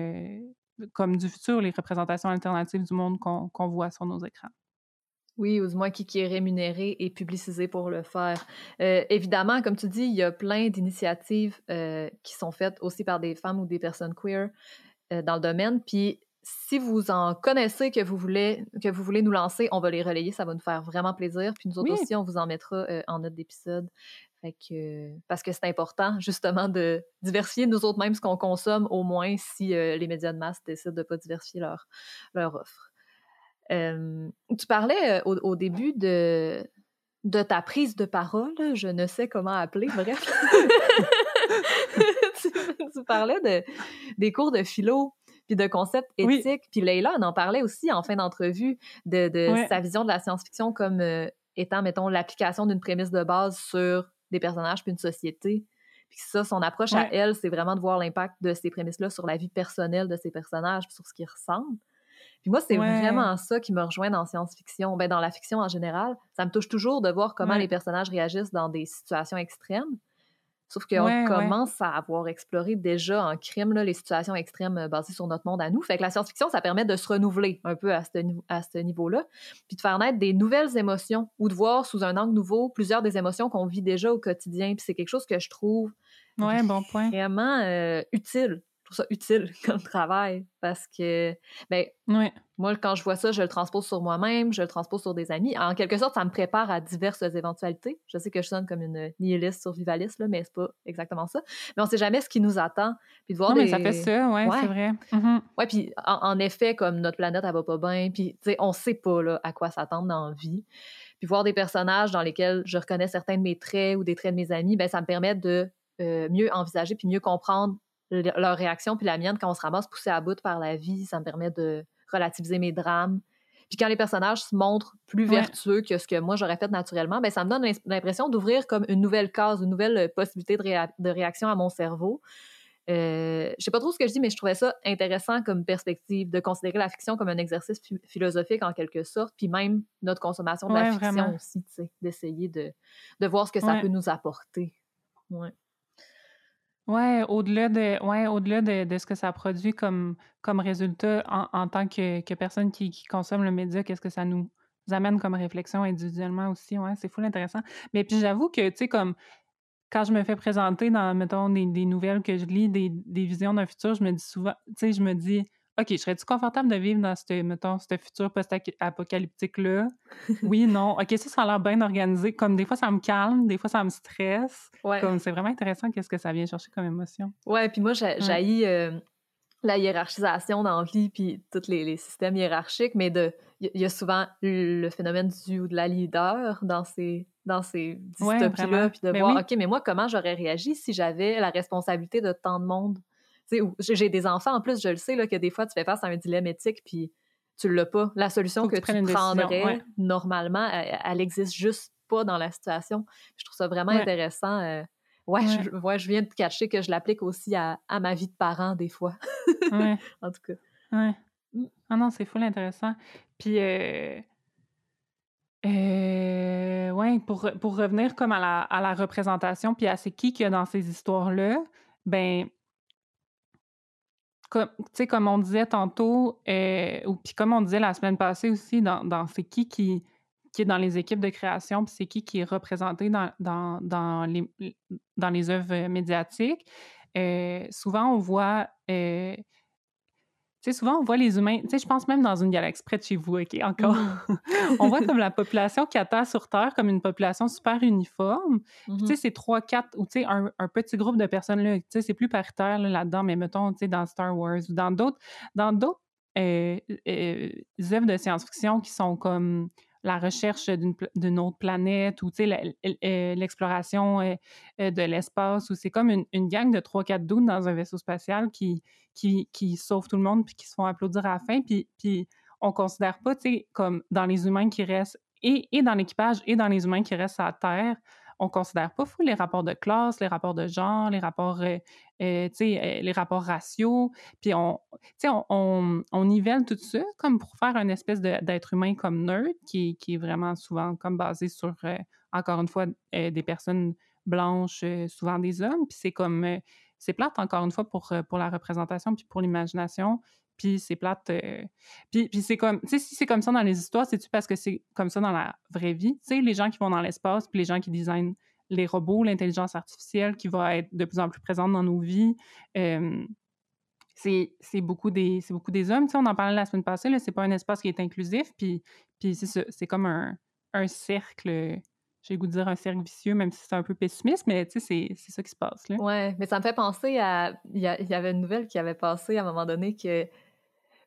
comme du futur, les représentations alternatives du monde qu'on qu'on voit sur nos écrans. Oui, ou du moins qui, qui est rémunéré et publicisé pour le faire. Euh, évidemment, comme tu dis, il y a plein d'initiatives euh, qui sont faites aussi par des femmes ou des personnes queer euh, dans le domaine. Puis si vous en connaissez que vous voulez que vous voulez nous lancer, on va les relayer, ça va nous faire vraiment plaisir. Puis nous autres Oui. aussi, on vous en mettra en note d'épisode. Que, parce que c'est important [laughs] justement de diversifier nous autres même ce qu'on consomme, au moins si les médias de masse décident de ne pas diversifier leur, leur offre. Euh, tu parlais euh, au, au début de, de ta prise de parole, je ne sais comment appeler, bref. [laughs] tu, tu parlais de, des cours de philo puis de concepts Oui. éthiques. Puis Leïla en en parlait aussi en fin d'entrevue de, de Ouais. sa vision de la science-fiction comme euh, étant, mettons, l'application d'une prémisse de base sur des personnages puis une société. Puis ça, son approche à elle, c'est vraiment de voir l'impact de ces prémisses-là sur la vie personnelle de ces personnages, puis sur ce qu'ils ressemblent. Puis moi, c'est Ouais. vraiment ça qui me rejoint dans science-fiction, ben dans la fiction en général. Ça me touche toujours de voir comment Ouais. les personnages réagissent dans des situations extrêmes. Sauf qu'on Ouais, commence à avoir exploré déjà en crime là, les situations extrêmes euh, basées sur notre monde à nous. Fait que la science-fiction, ça permet de se renouveler un peu à ce, à ce niveau-là, puis de faire naître des nouvelles émotions ou de voir sous un angle nouveau plusieurs des émotions qu'on vit déjà au quotidien. Puis c'est quelque chose que je trouve Ouais, bon point. vraiment euh, utile. Je trouve ça utile [laughs] comme travail parce que, ben, moi, quand je vois ça, je le transpose sur moi-même, je le transpose sur des amis. En quelque sorte, ça me prépare à diverses éventualités. Je sais que je sonne comme une nihiliste survivaliste, là, mais c'est pas exactement ça. Mais on sait jamais ce qui nous attend. Puis de voir Non, mais ça fait ça, ouais, Ouais. c'est vrai. Mhm. Ouais, puis en, en effet, comme notre planète, elle va pas bien, puis tu sais, on sait pas là, à quoi s'attendre dans la vie. Puis voir des personnages dans lesquels je reconnais certains de mes traits ou des traits de mes amis, ben ça me permet de euh, mieux envisager puis mieux comprendre le- leur réaction puis la mienne quand on se ramasse poussé à bout par la vie. Ça me permet de relativiser mes drames. Puis quand les personnages se montrent plus Ouais. vertueux que ce que moi j'aurais fait naturellement, ben ça me donne l'impression d'ouvrir comme une nouvelle case, une nouvelle euh, possibilité de, réa- de réaction à mon cerveau. Euh, je sais pas trop ce que je dis, mais je trouvais ça intéressant comme perspective de considérer la fiction comme un exercice phi- philosophique en quelque sorte, puis même notre consommation de la fiction vraiment. aussi, d'essayer de, de voir ce que ça Ouais. peut nous apporter. Ouais. Ouais, au-delà de, ouais, au-delà de, de ce que ça produit comme, comme résultat en, en tant que, que personne qui, qui consomme le média, qu'est-ce que ça nous amène comme réflexion individuellement aussi, ouais, c'est full intéressant. Mais puis j'avoue que, tu sais, comme quand je me fais présenter dans, mettons, des, des nouvelles que je lis, des, des visions d'un futur, je me dis souvent, tu sais, je me dis, OK, serais-tu confortable de vivre dans ce, mettons, ce futur post-apocalyptique-là? [laughs] Oui, non. OK, ça, ça a l'air bien organisé. Comme des fois, ça me calme, des fois, ça me stresse. Ouais. Comme c'est vraiment intéressant qu'est-ce que ça vient chercher comme émotion. Ouais, puis moi, j'ai j'haïs, euh, la hiérarchisation dans la vie, puis tous les, les systèmes hiérarchiques, mais de il y, y a souvent le phénomène du ou de la leader dans ces, dans ces Ouais, dystopies-là, puis de Ben voir, oui. OK, mais moi, comment j'aurais réagi si j'avais la responsabilité de tant de monde? J'ai des enfants, en plus, je le sais, là, que des fois, tu fais face à un dilemme éthique, puis tu l'as pas. La solution Faut que que, tu décision, prendrais ouais. normalement, elle, elle existe juste pas dans la situation. Je trouve ça vraiment intéressant. Euh, ouais, Je, je viens de cacher que je l'applique aussi à, ma vie de parent des fois. [laughs] en tout cas. Ouais. Mm. Ah non, c'est full intéressant. Puis, euh, euh, ouais, pour, pour revenir comme à la, à la représentation, puis à c'est qui qu'il y a dans ces histoires-là, ben, comme, comme on disait tantôt, euh, ou puis comme on disait la semaine passée aussi, dans, c'est qui qui, est dans les équipes de création, puis c'est qui qui est représenté dans, les, dans les œuvres médiatiques. Euh, souvent, on voit euh, sais, souvent, on voit les humains, tu sais, je pense même dans une galaxie près de chez vous, OK, encore. Mm. [laughs] on voit [laughs] comme la population qui attend sur Terre comme une population super uniforme. tu sais, mm-hmm. c'est trois, quatre, ou tu sais, un, petit groupe de personnes, là, tu sais, c'est plus paritaire là-dedans, mais mettons, tu sais, dans Star Wars ou dans d'autres, dans d'autres euh, euh, œuvres de science-fiction qui sont comme la recherche d'une autre planète ou euh, l'exploration euh, euh, de l'espace, c'est comme une, une, gang de 3-4 doutes dans un vaisseau spatial qui, qui, tout le monde puis qui se font applaudir à la fin. Puis, puis on considère pas, comme dans les humains qui restent, et, et dans l'équipage et dans les humains qui restent à Terre, on considère pas fou les rapports de classe, les rapports de genre, les rapports, euh, euh, euh, les rapports raciaux. Puis on, on, on, nivelle tout ça comme pour faire une espèce d'être humain comme nerd qui, qui, est vraiment souvent comme basé sur, encore une fois, des personnes blanches, souvent des hommes. Puis c'est comme, c'est plate encore une fois pour, pour la représentation puis pour l'imagination puis c'est plate. Euh, puis, c'est comme, tu sais, si c'est comme ça dans les histoires, c'est-tu parce que c'est comme ça dans la vraie vie? Tu sais, les gens qui vont dans l'espace, puis les gens qui designent les robots, l'intelligence artificielle qui va être de plus en plus présente dans nos vies, c'est beaucoup, des, beaucoup des hommes. Tu sais, on en parlait la semaine passée, c'est pas un espace qui est inclusif, puis, puis c'est comme un, un cercle j'ai le goût de dire un cercle vicieux, même si c'est un peu pessimiste, mais tu sais, c'est ça qui se passe. Là. Ouais, mais ça me fait penser à. Il y, avait une nouvelle qui avait passé à un moment donné que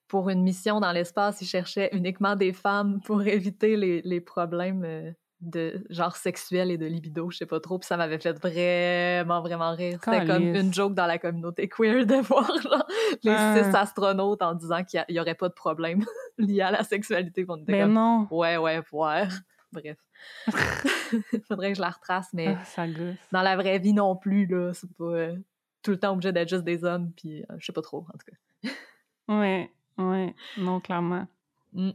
pour une mission dans l'espace, ils cherchaient uniquement des femmes pour éviter les, les problèmes euh, de genre sexuel et de libido, je sais pas trop, puis ça m'avait fait vraiment, vraiment rire. C'était comme une joke dans la communauté queer de [laughs] voir genre, les ah. six astronautes en disant qu'il n'y aurait pas de problème [laughs] lié à la sexualité. Mais ben non! Ouais, ouais, voir. Bref. [laughs] Faudrait que je la retrace, mais ah, dans la vraie vie non plus, là, c'est pas euh, tout le temps obligé d'être juste des hommes, puis euh, je sais pas trop, en tout cas. ouais. Oui, non, clairement. Mmh.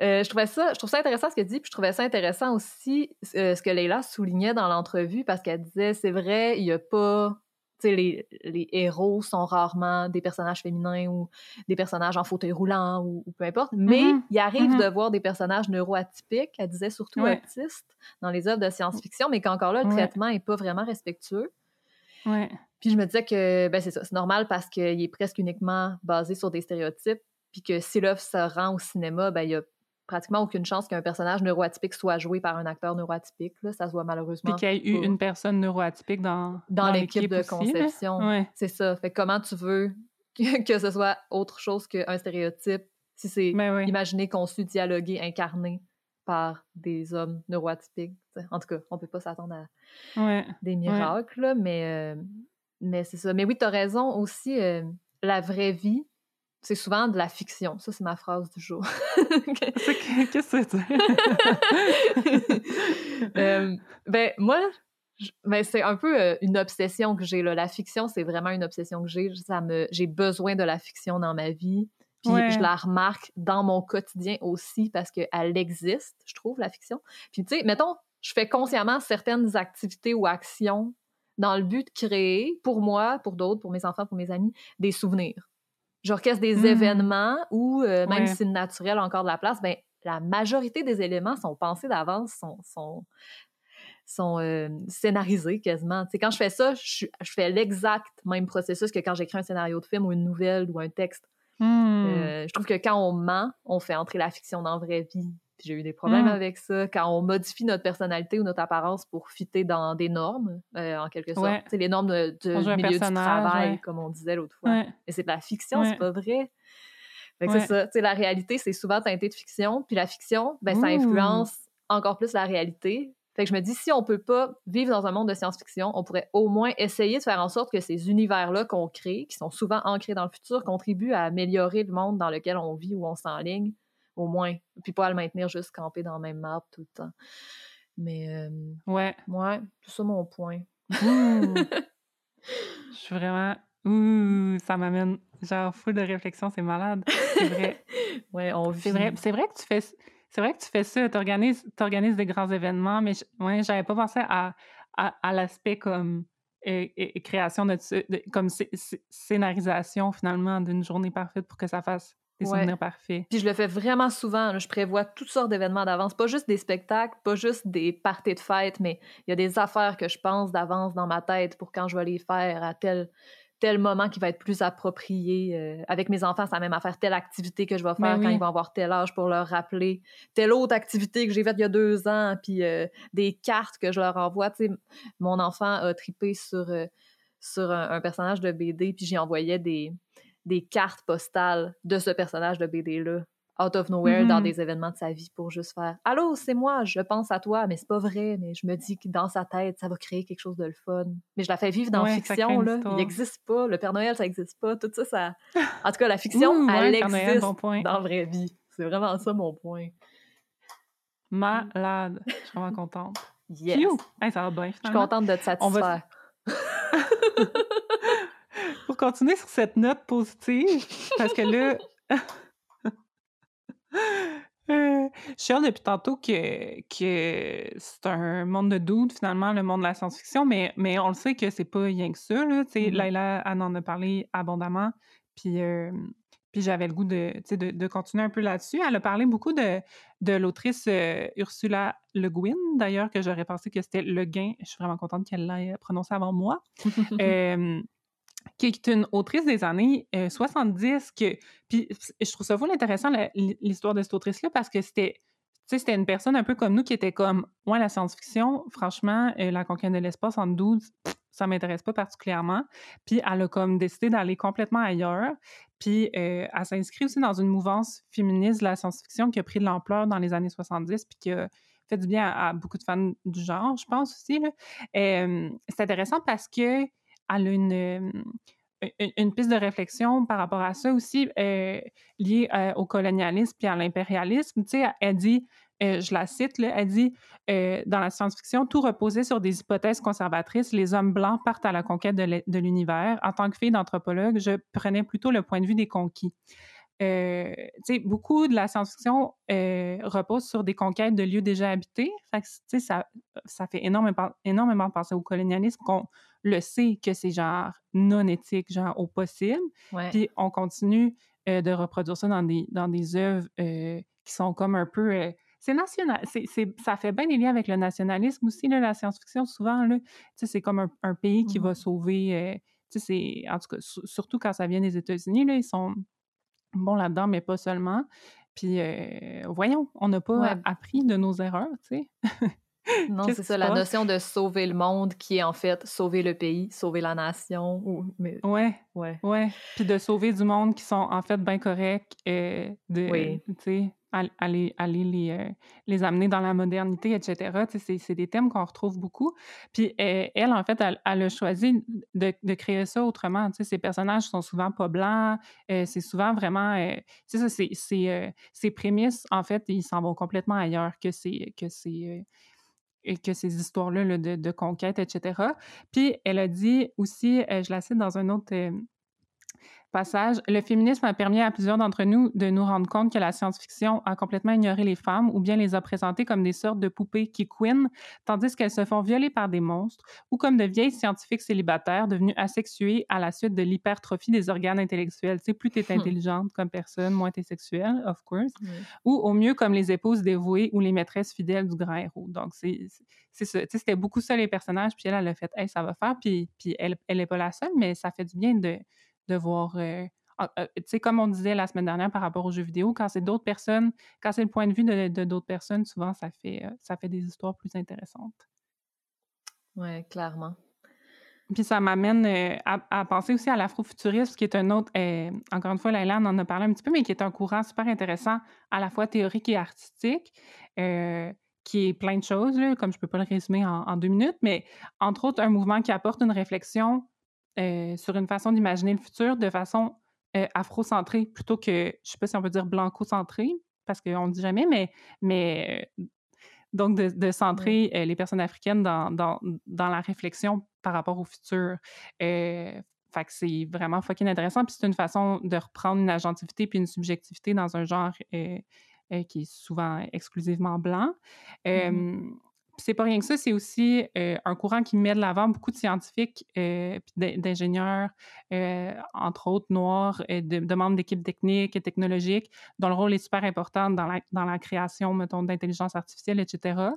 Euh, je trouvais ça, je trouve ça intéressant ce qu'elle dit, puis je trouvais ça intéressant aussi euh, ce que Leila soulignait dans l'entrevue parce qu'elle disait c'est vrai, il y a pas, tu sais, les, les, héros sont rarement des personnages féminins ou des personnages en fauteuil roulant ou, peu importe, mais mmh il arrive mmh de voir des personnages neuroatypiques, elle disait surtout autistes dans les œuvres de science-fiction, mais qu'encore là, le traitement est pas vraiment respectueux. Ouais. Puis je me disais que ben c'est ça, c'est normal parce qu'il est presque uniquement basé sur des stéréotypes puis que si l'œuvre se rend au cinéma, ben, il y a pratiquement aucune chance qu'un personnage neuroatypique soit joué par un acteur neuroatypique. Là. Ça se voit malheureusement. Puis qu'il y ait eu une personne neuroatypique dans, dans, l'équipe de conception. C'est ça. Fait comment tu veux [laughs] que, ce soit autre chose qu'un stéréotype si c'est ben imaginé, conçu, dialogué, incarné par des hommes neuroatypiques. En tout cas, on peut pas s'attendre à des miracles, mais, euh, mais c'est ça. Mais oui, tu as raison aussi. Euh, la vraie vie, c'est souvent de la fiction. Ça, c'est ma phrase du jour. Qu'est-ce que c'est? [laughs] euh, ben, moi, ben, c'est un peu euh, une obsession que j'ai. La fiction, c'est vraiment une obsession que j'ai. Me... J'ai besoin de la fiction dans ma vie. Puis je la remarque dans mon quotidien aussi parce qu'elle existe, je trouve, la fiction. Puis tu sais, mettons, je fais consciemment certaines activités ou actions dans le but de créer, pour moi, pour d'autres, pour mes enfants, pour mes amis, des souvenirs j'orchestre des mmh. événements où, euh, même si c'est naturel encore de la place, ben, la majorité des éléments sont pensés d'avance, sont, sont, sont euh, scénarisés quasiment. quand je fais ça, je, fais l'exact même processus que quand j'écris un scénario de film ou une nouvelle ou un texte. Mmh. Euh, je trouve que quand on ment, on fait entrer la fiction dans la vraie vie j'ai eu des problèmes mmh. avec ça. Quand on modifie notre personnalité ou notre apparence pour fitter dans des normes, euh, en quelque sorte. C'est les normes de, milieu du travail, comme on disait l'autre fois. Et c'est de la fiction, c'est pas vrai. c'est ça. la réalité, c'est souvent teinté de fiction. Puis la fiction, ben, ça influence encore plus la réalité. Fait que je me dis, si on peut pas vivre dans un monde de science-fiction, on pourrait au moins essayer de faire en sorte que ces univers-là qu'on crée, qui sont souvent ancrés dans le futur, contribuent à améliorer le monde dans lequel on vit ou on s'enligne au moins. Puis pas à le maintenir juste campé dans le même map tout le temps. Mais, euh, Ouais. ouais, c'est ça mon point. [laughs] Je suis vraiment ouh, ça m'amène genre full de réflexion, c'est malade. C'est vrai. [laughs] Ouais, on C'est vrai, c'est vrai que tu fais c'est vrai que tu fais ça, tu organises, des grands événements, mais je, ouais, j'avais pas pensé à, à, à l'aspect comme euh, création de, de- comme scé- scé- scénarisation finalement d'une journée parfaite pour que ça fasse des Ouais. souvenirs parfaits. Puis je le fais vraiment souvent. là. Je prévois toutes sortes d'événements d'avance. Pas juste des spectacles, pas juste des parties de fête, mais il y a des affaires que je pense d'avance dans ma tête pour quand je vais les faire à tel, tel moment qui va être plus approprié. Euh, avec mes enfants, c'est la même affaire. Telle activité que je vais faire Ben quand ils vont avoir tel âge pour leur rappeler. Telle autre activité que j'ai faite il y a deux ans. Puis euh, des cartes que je leur envoie. Tu sais, mon enfant a tripé sur, euh, sur un, un personnage de BD, puis j'y envoyais des, des cartes postales de ce personnage de BD-là, out of nowhere, dans Mhm. des événements de sa vie, pour juste faire « Allô, c'est moi, je pense à toi, mais c'est pas vrai, mais je me dis que dans sa tête, ça va créer quelque chose de le fun. » Mais je la fais vivre dans Ouais, fiction, là. histoire. Il n'existe pas. Le Père Noël, ça n'existe pas. Tout ça, ça... [laughs] En tout cas, la fiction, Ouh, ouais, elle Père Noël, existe bon point. dans la vraie vie. C'est vraiment ça, mon point. Malade. Je suis vraiment contente. Yes! Hey, ça va bien Je suis finalement. contente de te On va- satisfaire. [laughs] [laughs] continuer sur cette note positive, parce que là, [laughs] euh, je suis depuis tantôt que, que c'est un monde de doute, finalement, le monde de la science-fiction, mais, mais on le sait que c'est pas rien que ça. Là, Mhm. Laila, elle en a parlé abondamment, puis, euh, puis j'avais le goût de, de continuer un peu là-dessus. Elle a parlé beaucoup de, de l'autrice euh, Ursula Le Guin, d'ailleurs, que j'aurais pensé que c'était Le Guin. Je suis vraiment contente qu'elle l'ait prononcé avant moi. [laughs] Euh, qui est une autrice des années euh, 70. Que, puis je trouve ça vraiment intéressant, l'histoire de cette autrice-là, parce que c'était. C'était une personne un peu comme nous qui était comme Moi, la science-fiction, franchement, euh, la conquête de l'espace en 12, pff, ça m'intéresse pas particulièrement. Puis elle a comme décidé d'aller complètement ailleurs. Puis euh, elle s'inscrit aussi dans une mouvance féministe de la science-fiction qui a pris de l'ampleur dans les années 70, puis qui a fait du bien à, beaucoup de fans du genre, je pense aussi. Euh, C'est intéressant parce que elle a une, euh, une, une piste de réflexion par rapport à ça aussi, euh, liée euh, au colonialisme puis à l'impérialisme. Tu sais, elle dit, euh, je la cite, là, elle dit dans la science-fiction, tout reposait sur des hypothèses conservatrices. Les hommes blancs partent à la conquête de l'univers. En tant que fille d'anthropologue, je prenais plutôt le point de vue des conquis. Euh, beaucoup de la science-fiction repose sur des conquêtes de lieux déjà habités. Fait que, ça, ça fait énormément, énormément penser au colonialisme, qu'on le sait que c'est genre non éthique, genre au possible. Ouais. Puis on continue euh, de reproduire ça dans des, dans des œuvres euh, qui sont comme un peu. euh, c'est national. c'est ça fait bien des liens avec le nationalisme aussi, là, la science-fiction, souvent. Là, c'est comme un, un pays qui va Mhm. sauver. c'est- en tout cas, sur- surtout quand ça vient des États-Unis, là, ils sont bons là-dedans, mais pas seulement. Puis, voyons, on n'a pas Ouais. appris de nos erreurs, tu sais. [laughs] Non, c'est ça, la notion de sauver le monde qui est en fait sauver le pays, sauver la nation. Ou... Mais... Ouais, Ouais. ouais. Puis de sauver du monde qui sont en fait bien corrects, euh, de, Oui. tu sais, al- aller, aller les, euh, les amener dans la modernité, etc. Tu sais, c'est- c'est des thèmes qu'on retrouve beaucoup. Puis euh, elle, en fait, elle, elle a choisi de, de créer ça autrement. Tu sais, ses personnages sont souvent pas blancs. euh, c'est souvent vraiment... tu sais, ça, c'est- c'est, ses prémices, en fait, ils s'en vont complètement ailleurs que ces... Que ces euh, que ces histoires-là là, de, de conquête, etc. Puis elle a dit aussi, euh, je la cite dans un autre euh, passage, le féminisme a permis à plusieurs d'entre nous de nous rendre compte que la science-fiction a complètement ignoré les femmes ou bien les a présentées comme des sortes de poupées qui couinent, tandis qu'elles se font violer par des monstres, ou comme de vieilles scientifiques célibataires devenues asexuées à la suite de l'hypertrophie des organes intellectuels. Tu sais, plus tu es Hmm. intelligente comme personne, moins tu es sexuelle, of course ou au mieux comme les épouses dévouées ou les maîtresses fidèles du grand héros. Donc, c'est c'est ça. Tu sais, C'était beaucoup ça, les personnages. Puis elle, elle a fait, hey, ça va faire. Puis, puis elle n'est pas la seule, mais ça fait du bien de, de voir. euh, euh, tu sais, comme on disait la semaine dernière par rapport aux jeux vidéo, quand c'est d'autres personnes, quand c'est le point de vue de de d'autres personnes, souvent, ça fait, euh, ça fait des histoires plus intéressantes. Ouais, clairement. Puis ça m'amène euh, à, à penser aussi à l'afrofuturisme, qui est un autre, euh, encore une fois, Laila en a parlé un petit peu, mais qui est un courant super intéressant, à la fois théorique et artistique, euh, qui est plein de choses, là, comme je peux pas le résumer en, en deux minutes, mais entre autres, un mouvement qui apporte une réflexion euh, sur une façon d'imaginer le futur de façon euh, afrocentrée, plutôt que, je sais pas si on peut dire blanco-centrée, parce qu'on ne dit jamais, mais, mais euh, Donc, de, centrer les personnes africaines dans, dans, dans, la réflexion par rapport au futur. Fait que c'est vraiment fucking intéressant. Puis c'est une façon de reprendre une agentivité puis une subjectivité dans un genre euh, euh, qui est souvent exclusivement blanc. Mmh c'est pas rien que ça, c'est aussi euh, un courant qui met de l'avant beaucoup de scientifiques et d'ingénieurs, entre autres noirs, de, membres d'équipes techniques et technologiques, dont le rôle est super important dans la, création, mettons, d'intelligence artificielle, etc.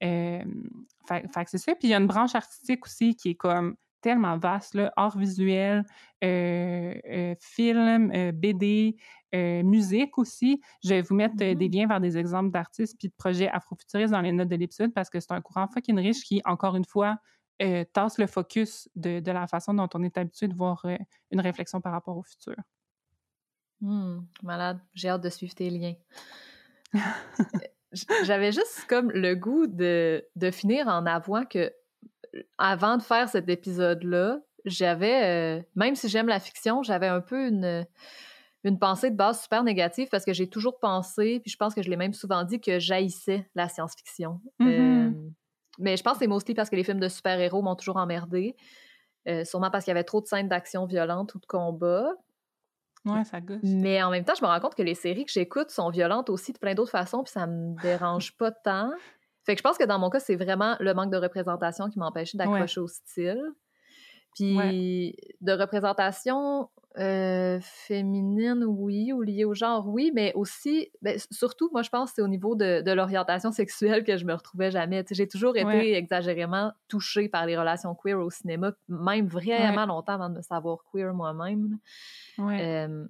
fait, que c'est ça. Puis il y a une branche artistique aussi qui est comme tellement vaste, là, art visuel, euh, euh, film, euh, musique aussi. Je vais vous mettre des mmh liens vers des exemples d'artistes puis de projets afrofuturistes dans les notes de l'épisode parce que c'est un courant fucking riche qui, encore une fois, tasse le focus de, la façon dont on est habitué de voir une réflexion par rapport au futur. Mmh, malade, j'ai hâte de suivre tes liens. J'avais juste comme le goût de, de finir en avouant que avant de faire cet épisode-là, j'avais, euh, même si j'aime la fiction, j'avais un peu une, une pensée de base super négative parce que j'ai toujours pensé, puis je pense que je l'ai même souvent dit, que j'haïssais la science-fiction. Mm-hmm. Euh, mais je pense que c'est mostly parce que les films de super-héros m'ont toujours emmerdé. Euh, sûrement parce qu'il y avait trop de scènes d'action violente ou de combat. Ouais, ça gosse. Mais en même temps, je me rends compte que les séries que j'écoute sont violentes aussi de plein d'autres façons, puis ça me [laughs] dérange pas tant. Fait que je pense que dans mon cas, c'est vraiment le manque de représentation qui m'empêchait d'accrocher au style. Puis de représentation euh, féminine, oui, ou liée au genre, oui, mais aussi, ben, surtout, moi, je pense que c'est au niveau de, l'orientation [laughs] sexuelle que je me retrouvais jamais. J'ai toujours été exagérément touchée par les relations queer au cinéma, même vraiment longtemps avant de me savoir queer moi-même. Euh,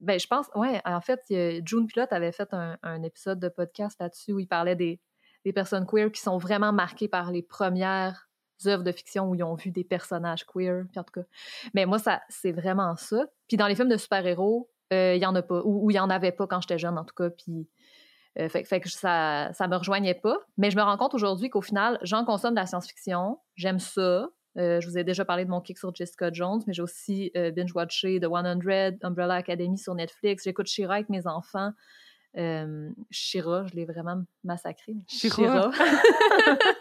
ben, je pense, ouais, en fait, June Pilote avait fait un, un épisode de podcast là-dessus où il parlait des, des personnes queer qui sont vraiment marquées par les premières œuvres de fiction où ils ont vu des personnages queer, en tout cas. Mais moi, ça, c'est vraiment ça. Puis dans les films de super-héros, euh, il y en a pas, ou il y en avait pas quand j'étais jeune, en tout cas, puis... Euh, ça, ça me rejoignait pas. Mais je me rends compte aujourd'hui qu'au final, j'en consomme de la science-fiction, j'aime ça. Euh, je vous ai déjà parlé de mon kick sur Jessica Jones, mais j'ai aussi binge-watché The 100, Umbrella Academy sur Netflix. J'écoute Shira avec mes enfants. Euh, Shira, je l'ai vraiment massacré. Shira? [laughs]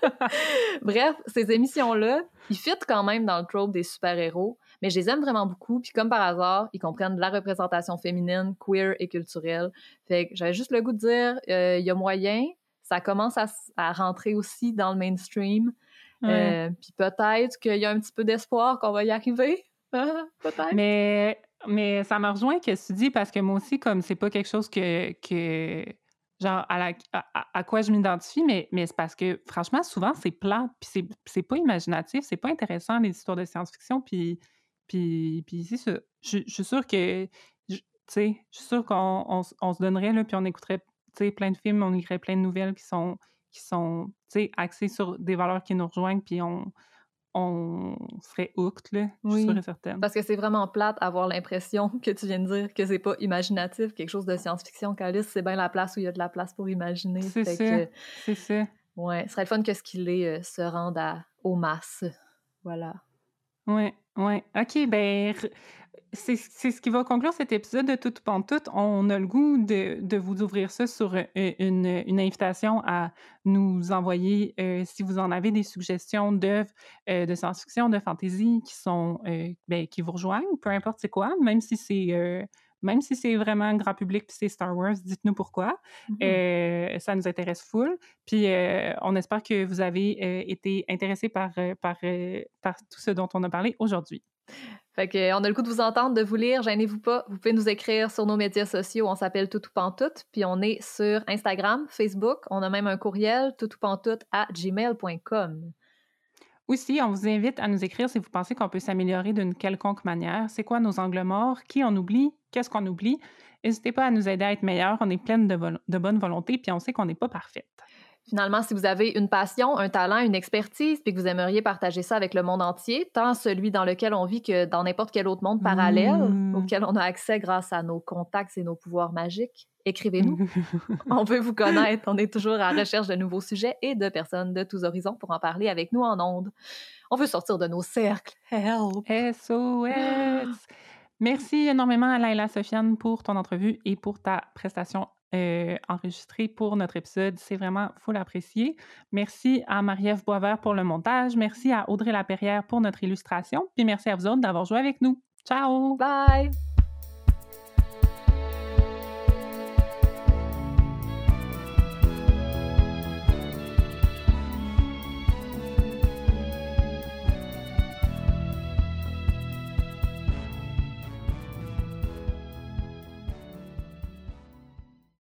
[laughs] Bref, ces émissions-là, ils fit quand même dans le trope des super-héros, mais je les aime vraiment beaucoup. Puis comme par hasard, ils comprennent de la représentation féminine, queer et culturelle. Fait que j'avais juste le goût de dire, euh, il y a moyen. Ça commence à, rentrer aussi dans le mainstream. Euh, puis peut-être qu'il y a un petit peu d'espoir qu'on va y arriver. [laughs] peut-être. Mais mais ça me rejoint que tu dis parce que moi aussi, comme c'est pas quelque chose que, que genre à, à, quoi je m'identifie, mais, mais c'est parce que franchement, souvent, c'est plat, puis c'est pas imaginatif, c'est pas intéressant les histoires de science-fiction, puis, puis, puis. Je, suis sûre que, tu sais, je suis sûre qu'on on, se donnerait, là, puis on écouterait, tu sais, plein de films, on lirait plein de nouvelles qui sont, qui sont, tu sais, axées sur des valeurs qui nous rejoignent, puis on on serait hooked, là, je suis sûre et certaine. Parce que c'est vraiment plate avoir l'impression [laughs] que tu viens de dire que c'est pas imaginatif, quelque chose de science-fiction. Calice, c'est bien la place où il y a de la place pour imaginer. C'est ça, c'est ça. Ouais, ce serait le fun que ce qu'il est euh, se rende à, aux masses. Voilà. Ouais, ouais. OK, ben c'est ce qui va conclure cet épisode de Tout Pantoute. On a le goût de, vous ouvrir ça sur euh, une, une, invitation à nous envoyer, euh, si vous en avez des suggestions d'œuvres euh, de science-fiction, de fantasy qui sont ben, qui vous rejoignent, peu importe c'est quoi, même si c'est même si c'est vraiment grand public puis c'est Star Wars, dites-nous pourquoi. Mm-hmm. ça nous intéresse full. Puis on espère que vous avez été intéressés par, par, par tout ce dont on a parlé aujourd'hui. Fait que, on a le coup de vous entendre, de vous lire, gênez-vous pas. Vous pouvez nous écrire sur nos médias sociaux, on s'appelle Tout Pantoute, puis on est sur Instagram, Facebook, on a même un courriel, toutoupantoute à gmail.com. Aussi, on vous invite à nous écrire si vous pensez qu'on peut s'améliorer d'une quelconque manière. C'est quoi nos angles morts? Qui on oublie? Qu'est-ce qu'on oublie? N'hésitez pas à nous aider à être meilleurs. On est pleine de, de bonne volonté, puis on sait qu'on n'est pas parfaite. Finalement, si vous avez une passion, un talent, une expertise, puis que vous aimeriez partager ça avec le monde entier, tant celui dans lequel on vit que dans n'importe quel autre monde parallèle mmh. auquel on a accès grâce à nos contacts et nos pouvoirs magiques, écrivez-nous. [laughs] on veut vous connaître. On est toujours à la recherche de nouveaux sujets et de personnes de tous horizons pour en parler avec nous en ondes. On veut sortir de nos cercles. Help! SOS! Merci énormément à Laila Sofiane pour ton entrevue et pour ta prestation euh, enregistrés pour notre épisode. C'est vraiment full apprécié. Merci à Marie-Ève Boisvert pour le montage. Merci à Audrey Laperrière pour notre illustration. Puis merci à vous autres d'avoir joué avec nous. Ciao! Bye!